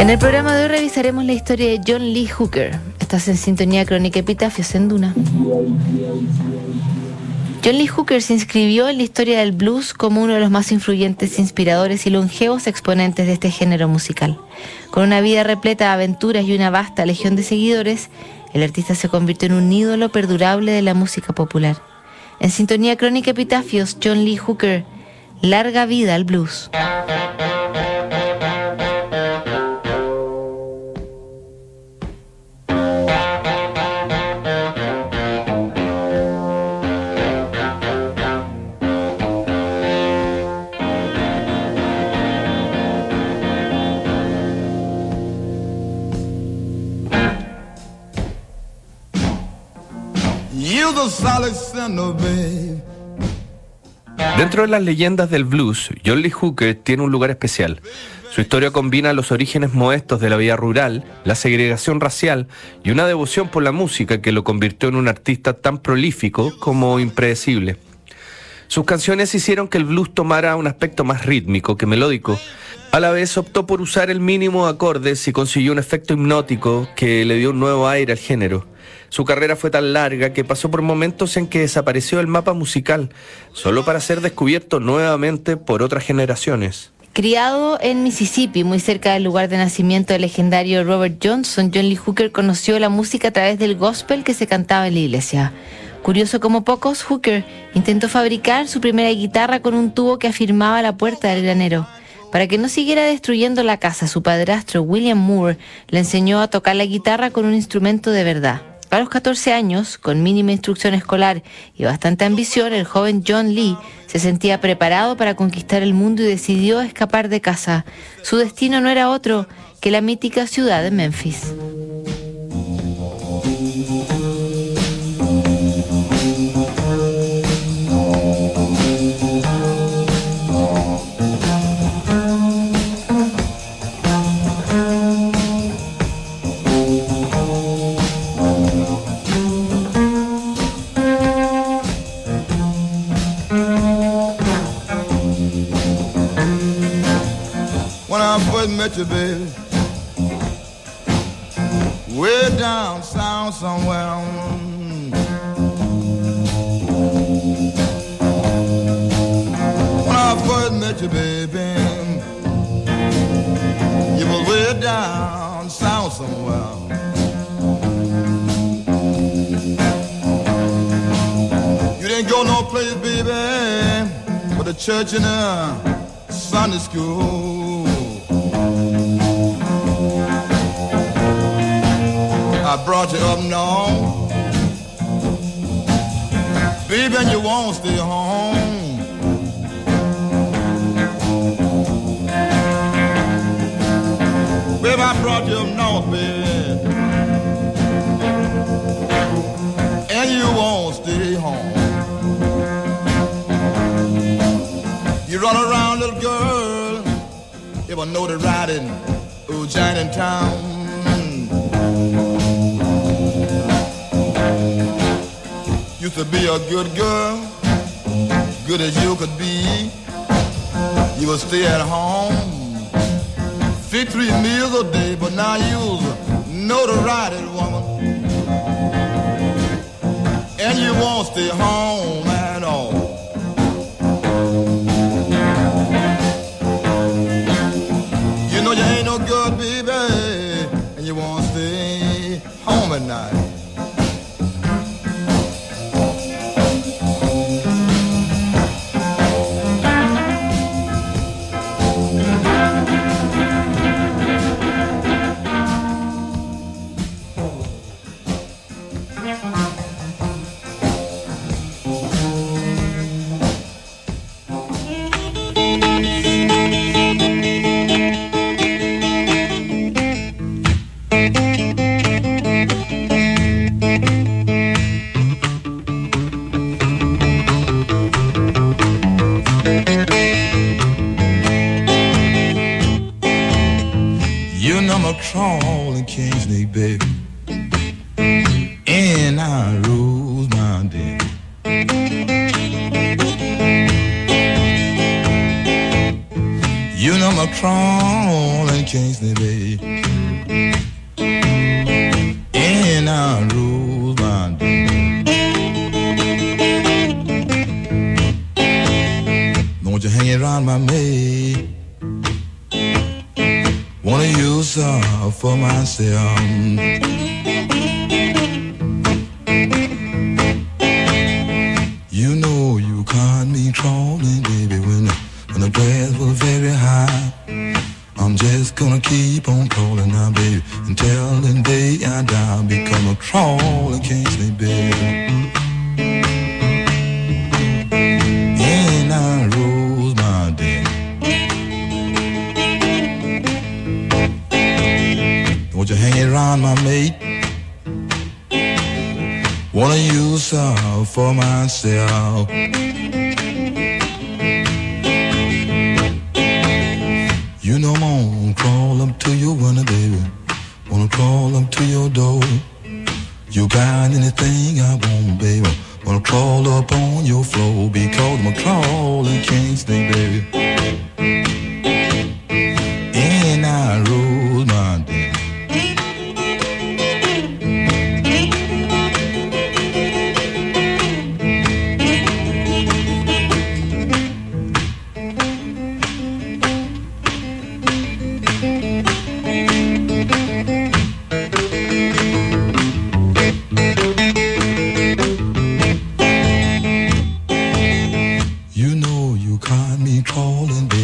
En el programa de hoy revisaremos la historia de John Lee Hooker. Estás en sintonía crónica epitafios en Duna. John Lee Hooker se inscribió en la historia del blues como uno de los más influyentes, inspiradores y longevos exponentes de este género musical. Con una vida repleta de aventuras y una vasta legión de seguidores, el artista se convirtió en un ídolo perdurable de la música popular. En sintonía crónica epitafios, John Lee Hooker, larga vida al blues. Dentro de las leyendas del blues, John Lee Hooker tiene un lugar especial. Su historia combina los orígenes modestos de la vida rural, la segregación racial y una devoción por la música que lo convirtió en un artista tan prolífico como impredecible. Sus canciones hicieron que el blues tomara un aspecto más rítmico que melódico. A la vez optó por usar el mínimo de acordes y consiguió un efecto hipnótico que le dio un nuevo aire al género. Su carrera fue tan larga que pasó por momentos en que desapareció del mapa musical, solo para ser descubierto nuevamente por otras generaciones. Criado en Mississippi, muy cerca del lugar de nacimiento del legendario Robert Johnson, John Lee Hooker conoció la música a través del gospel que se cantaba en la iglesia. Curioso como pocos, Hooker intentó fabricar su primera guitarra con un tubo que afirmaba la puerta del granero. Para que no siguiera destruyendo la casa, su padrastro William Moore le enseñó a tocar la guitarra con un instrumento de verdad. A los 14 años, con mínima instrucción escolar y bastante ambición, el joven John Lee se sentía preparado para conquistar el mundo y decidió escapar de casa. Su destino no era otro que la mítica ciudad de Memphis. Met you, baby. Way down south somewhere. Mm. When I first met you, baby, you were way down south somewhere. You didn't go no place, baby, but the church and the Sunday school. Brought you up now. Baby, and you won't stay home. Baby, I brought you up north, baby. And you won't stay home. You run around, little girl. Ever know the riding, oh, giant in town. Used to be a good girl, good as you could be. You would stay at home, feed three meals a day, but now you know the right woman. And you won't stay home at all. You know you ain't no good, baby, and you won't stay home at night. tall in king's baby. And I rose my day. You know my tall and king's baby. canción. Wanna use her for myself. You know I'm gonna crawl up to your window, baby. Wanna crawl up to your door. You got anything I want, baby. Wanna crawl up on your floor because I'm a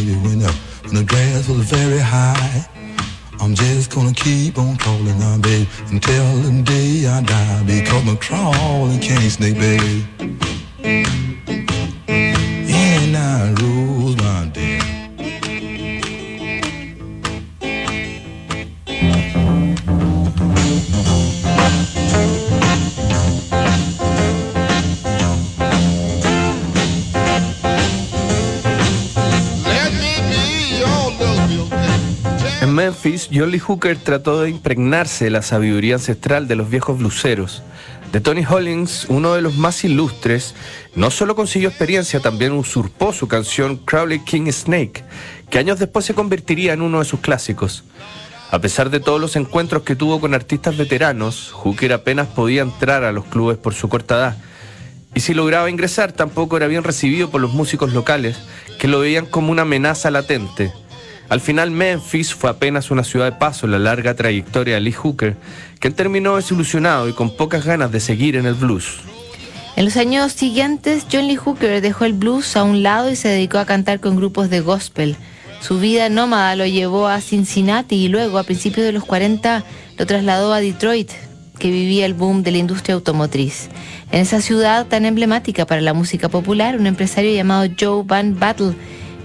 you the grass was very high. I'm just gonna keep on calling on, babe, until the day I die. Because my crawling can't snake, baby. Lee Hooker trató de impregnarse de la sabiduría ancestral de los viejos bluseros. De Tony Hollins, uno de los más ilustres, no solo consiguió experiencia, también usurpó su canción Crowley King Snake, que años después se convertiría en uno de sus clásicos. A pesar de todos los encuentros que tuvo con artistas veteranos, Hooker apenas podía entrar a los clubes por su corta edad. Y si lograba ingresar, tampoco era bien recibido por los músicos locales, que lo veían como una amenaza latente. Al final, Memphis fue apenas una ciudad de paso en la larga trayectoria de Lee Hooker, quien terminó desilusionado y con pocas ganas de seguir en el blues. En los años siguientes, John Lee Hooker dejó el blues a un lado y se dedicó a cantar con grupos de gospel. Su vida nómada lo llevó a Cincinnati y luego, a principios de los 40, lo trasladó a Detroit, que vivía el boom de la industria automotriz. En esa ciudad tan emblemática para la música popular, un empresario llamado Joe Van Battle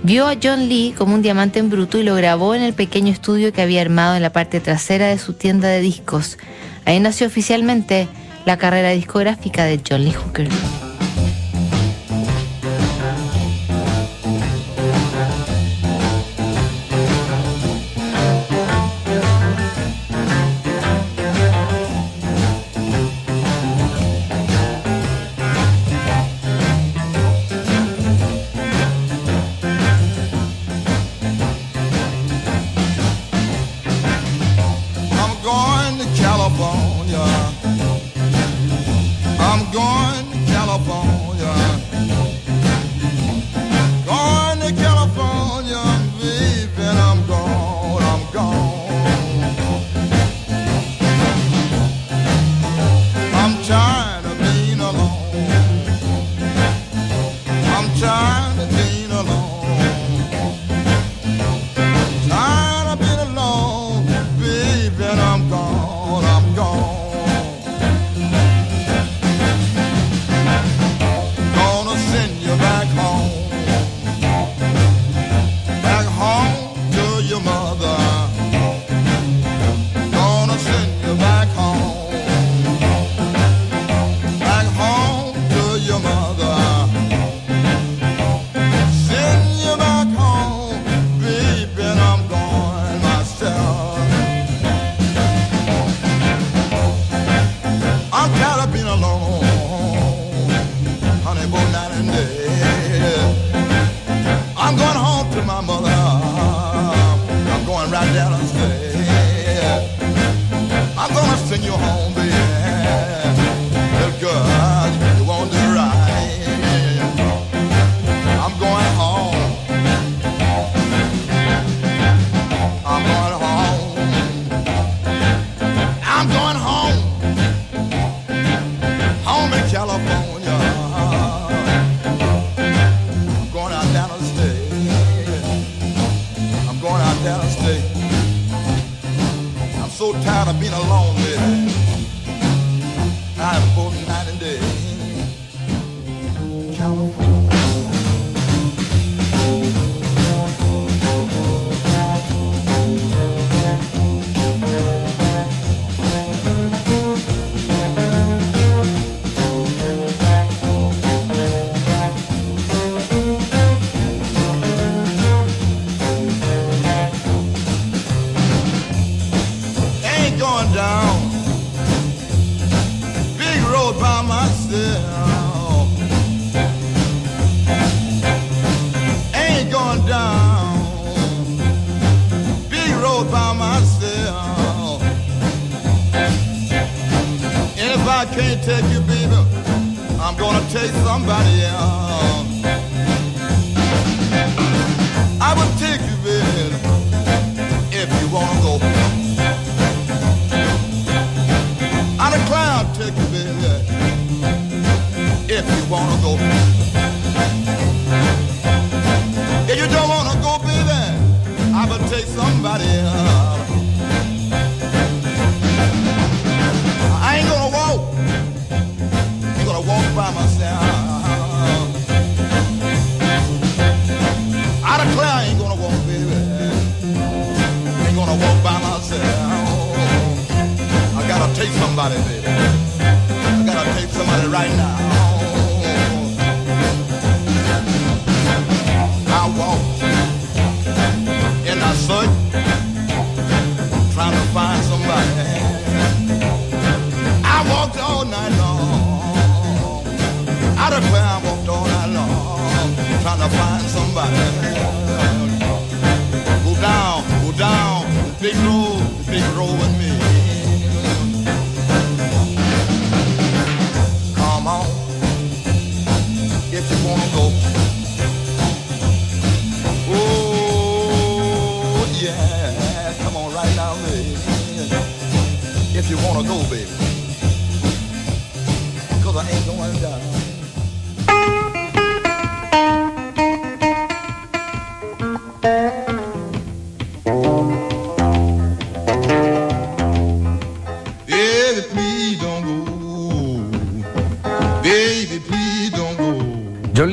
vio a John Lee como un diamante en bruto y lo grabó en el pequeño estudio que había armado en la parte trasera de su tienda de discos. Ahí nació oficialmente la carrera discográfica de John Lee Hooker. California.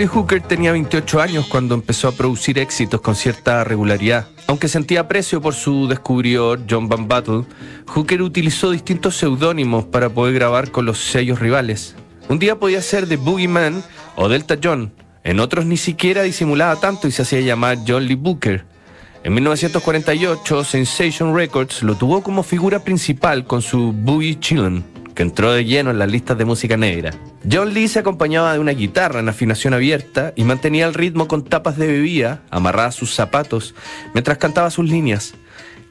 Hooker tenía 28 años cuando empezó a producir éxitos con cierta regularidad. Aunque sentía aprecio por su descubridor, John Van Battle, Hooker utilizó distintos seudónimos para poder grabar con los sellos rivales. Un día podía ser The Boogeyman o Delta John, en otros ni siquiera disimulaba tanto y se hacía llamar John Lee Booker. En 1948, Sensation Records lo tuvo como figura principal con su Boogie Chillin', que entró de lleno en las listas de música negra. John Lee se acompañaba de una guitarra en afinación abierta y mantenía el ritmo con tapas de bebida amarradas a sus zapatos mientras cantaba sus líneas.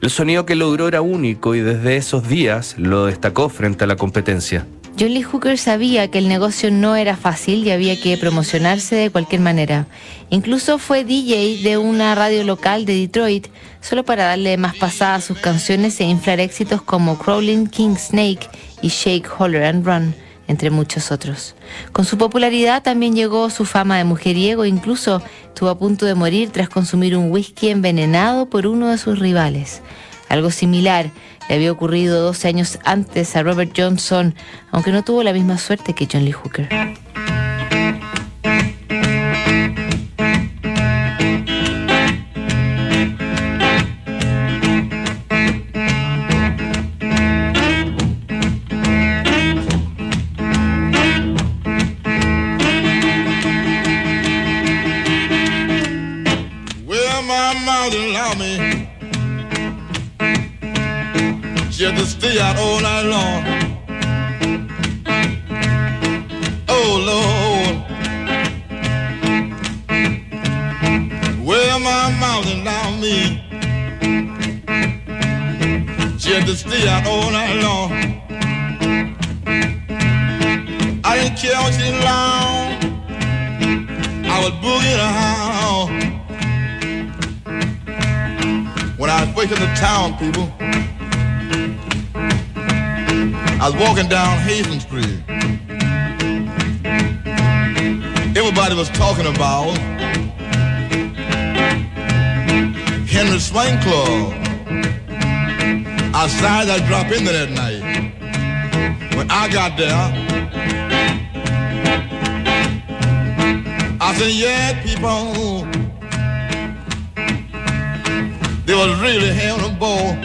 El sonido que logró era único y desde esos días lo destacó frente a la competencia. John Lee Hooker sabía que el negocio no era fácil y había que promocionarse de cualquier manera. Incluso fue DJ de una radio local de Detroit, solo para darle más pasada a sus canciones e inflar éxitos como Crawling King Snake y Shake, Holler and Run, entre muchos otros. Con su popularidad también llegó su fama de mujeriego, incluso estuvo a punto de morir tras consumir un whisky envenenado por uno de sus rivales. Algo similar le había ocurrido 12 años antes a Robert Johnson, aunque no tuvo la misma suerte que John Lee Hooker. Out all night long. Oh Lord. Well, my mouth allow me just to stay out all night long. I didn't care what you long. I was boogieing around. When I first in the town, people, I was walking down Hazen Street. Everybody was talking about Henry Swing Club. I decided I'd drop in there that night. When I got there, I said, yeah, people, they was really having a ball.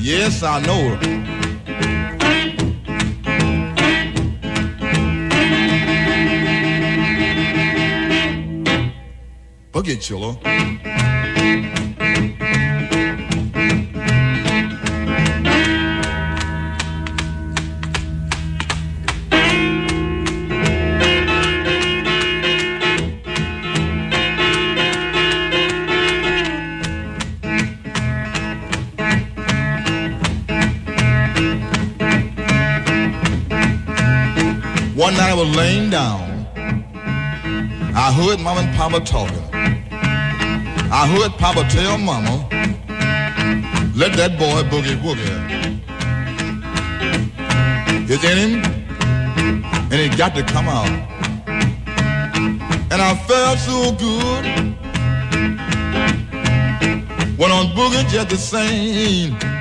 Yes, I know. Chilla. One night I was laying down. I heard mom and Papa talking. I heard Papa tell Mama, let that boy boogie woogie. It's in him, and it got to come out. And I felt so good. Went on boogie just the same.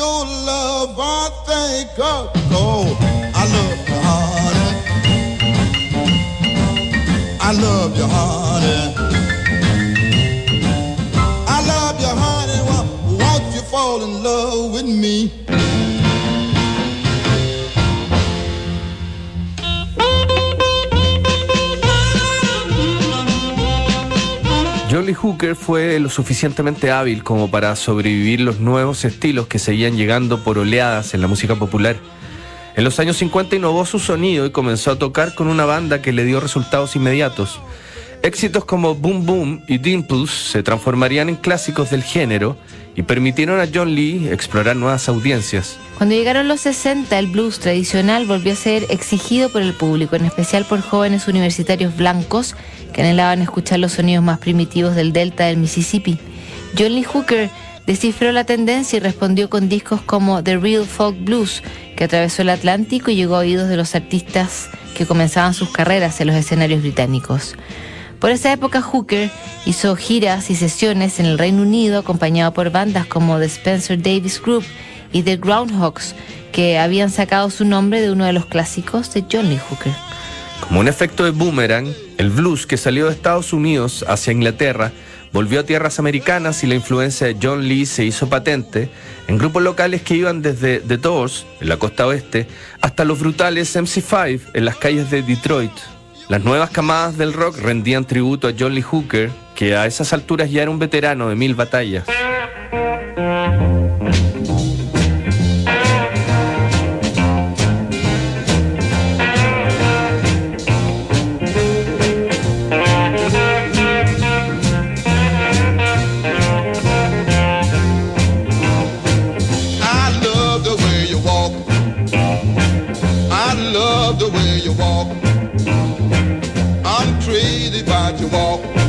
your love, I thank God. Oh, I love your heart. I love your heart. Hooker fue lo suficientemente hábil como para sobrevivir los nuevos estilos que seguían llegando por oleadas en la música popular. En los años 50 innovó su sonido y comenzó a tocar con una banda que le dio resultados inmediatos. Éxitos como Boom Boom y Dimples se transformarían en clásicos del género y permitieron a John Lee explorar nuevas audiencias. Cuando llegaron los 60, el blues tradicional volvió a ser exigido por el público, en especial por jóvenes universitarios blancos que anhelaban escuchar los sonidos más primitivos del delta del Mississippi. John Lee Hooker descifró la tendencia y respondió con discos como The Real Folk Blues, que atravesó el Atlántico y llegó a oídos de los artistas que comenzaban sus carreras en los escenarios británicos. Por esa época Hooker hizo giras y sesiones en el Reino Unido acompañado por bandas como The Spencer Davis Group y The Groundhogs, que habían sacado su nombre de uno de los clásicos de John Lee Hooker. Como un efecto de boomerang, el blues que salió de Estados Unidos hacia Inglaterra volvió a tierras americanas y la influencia de John Lee se hizo patente en grupos locales que iban desde The Doors, en la costa oeste, hasta los brutales MC5 en las calles de Detroit. Las nuevas camadas del rock rendían tributo a John Lee Hooker, que a esas alturas ya era un veterano de mil batallas. Love the way you walk. I'm crazy about your walk.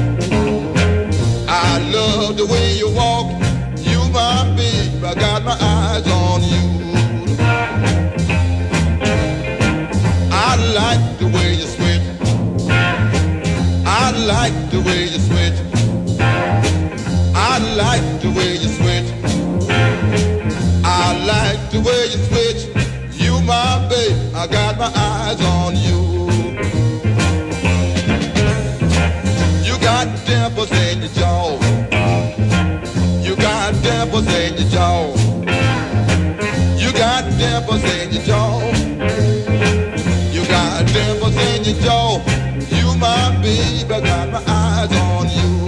I got my eyes on you. You got dimples in your jaw. You got dimples in your jaw. You got dimples in your jaw. You got dimples in your jaw. You my babe, I got my eyes on you.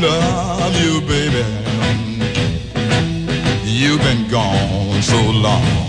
Love you, baby. You've been gone so long.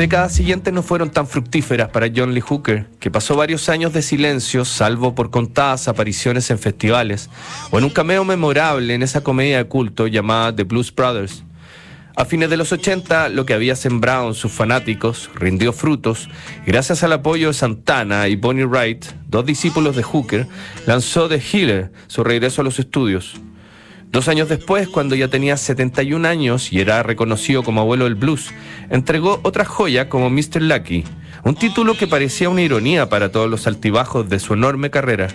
Décadas siguientes no fueron tan fructíferas para John Lee Hooker, que pasó varios años de silencio, salvo por contadas apariciones en festivales o en un cameo memorable en esa comedia de culto llamada The Blues Brothers. A fines de los 80, lo que había sembrado en sus fanáticos rindió frutos gracias al apoyo de Santana y Bonnie Wright, dos discípulos de Hooker, lanzó The Healer, su regreso a los estudios. Dos años después, cuando ya tenía 71 años y era reconocido como abuelo del blues, entregó otra joya como Mr. Lucky, un título que parecía una ironía para todos los altibajos de su enorme carrera.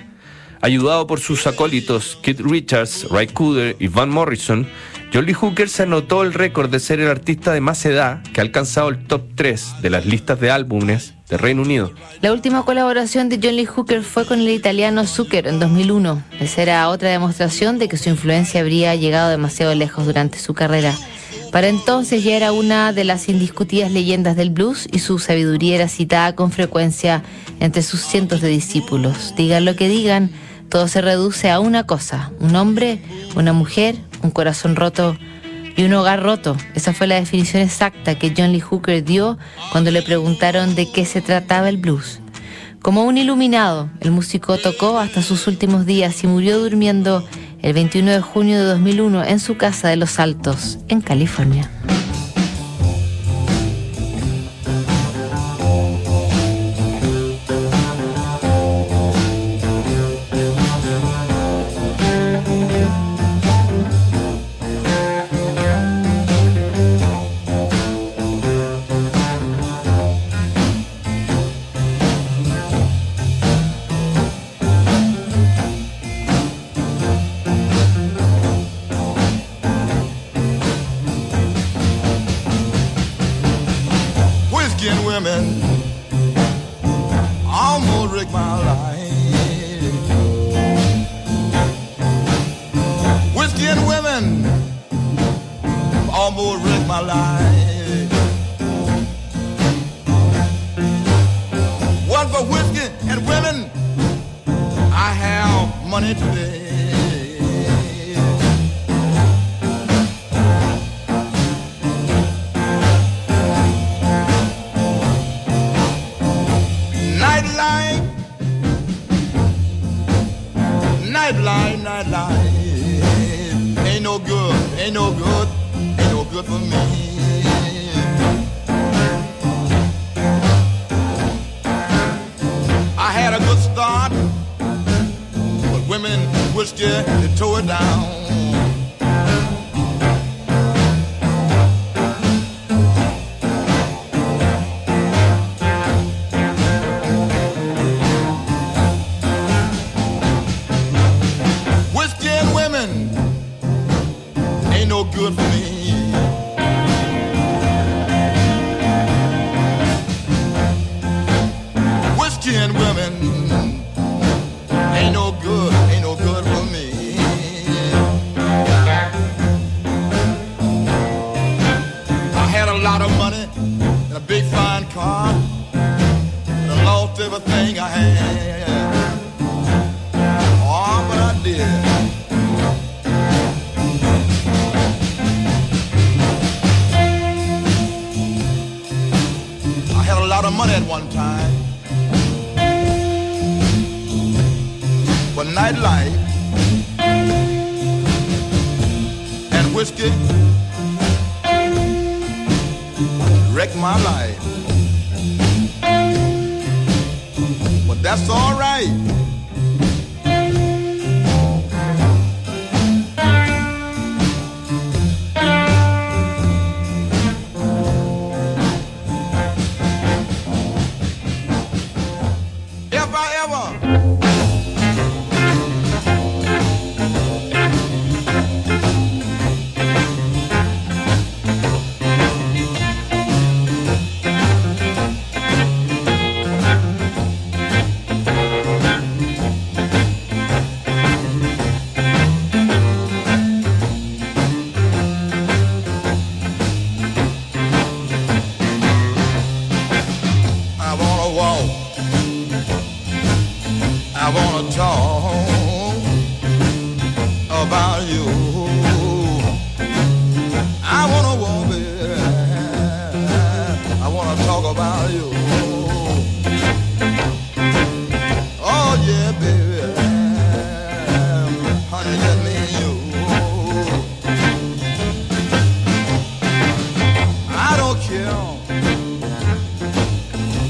Ayudado por sus acólitos Kit Richards, Ray Cooder y Van Morrison, Lee Hooker se anotó el récord de ser el artista de más edad que ha alcanzado el top 3 de las listas de álbumes de Reino Unido. La última colaboración de John Lee Hooker fue con el italiano Zucker en 2001. Esa era otra demostración de que su influencia habría llegado demasiado lejos durante su carrera. Para entonces ya era una de las indiscutidas leyendas del blues y su sabiduría era citada con frecuencia entre sus cientos de discípulos. Digan lo que digan, todo se reduce a una cosa, un hombre, una mujer, un corazón roto y un hogar roto. Esa fue la definición exacta que John Lee Hooker dio cuando le preguntaron de qué se trataba el blues. Como un iluminado, el músico tocó hasta sus últimos días y murió durmiendo el 21 de junio de 2001 en su casa de Los Altos, en California. wreck my life. But that's alright. I wanna talk about you. Oh yeah, baby, honey, let me and you. I don't care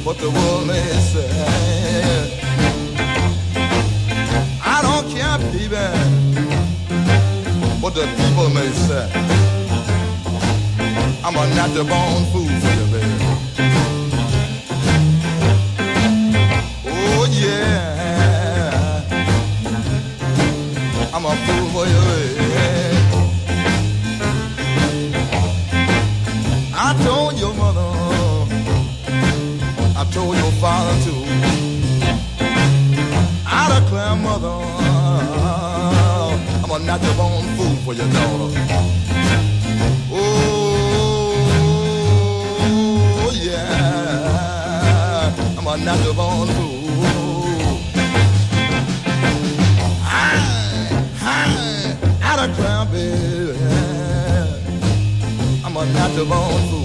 what the world may say. I don't care, baby, what the people may say. I'm a natural born fool I'm not the wrong fool for your daughter. Oh, oh yeah. I'm not the wrong fool. High, high, out of town, baby. I'm a natural wrong fool.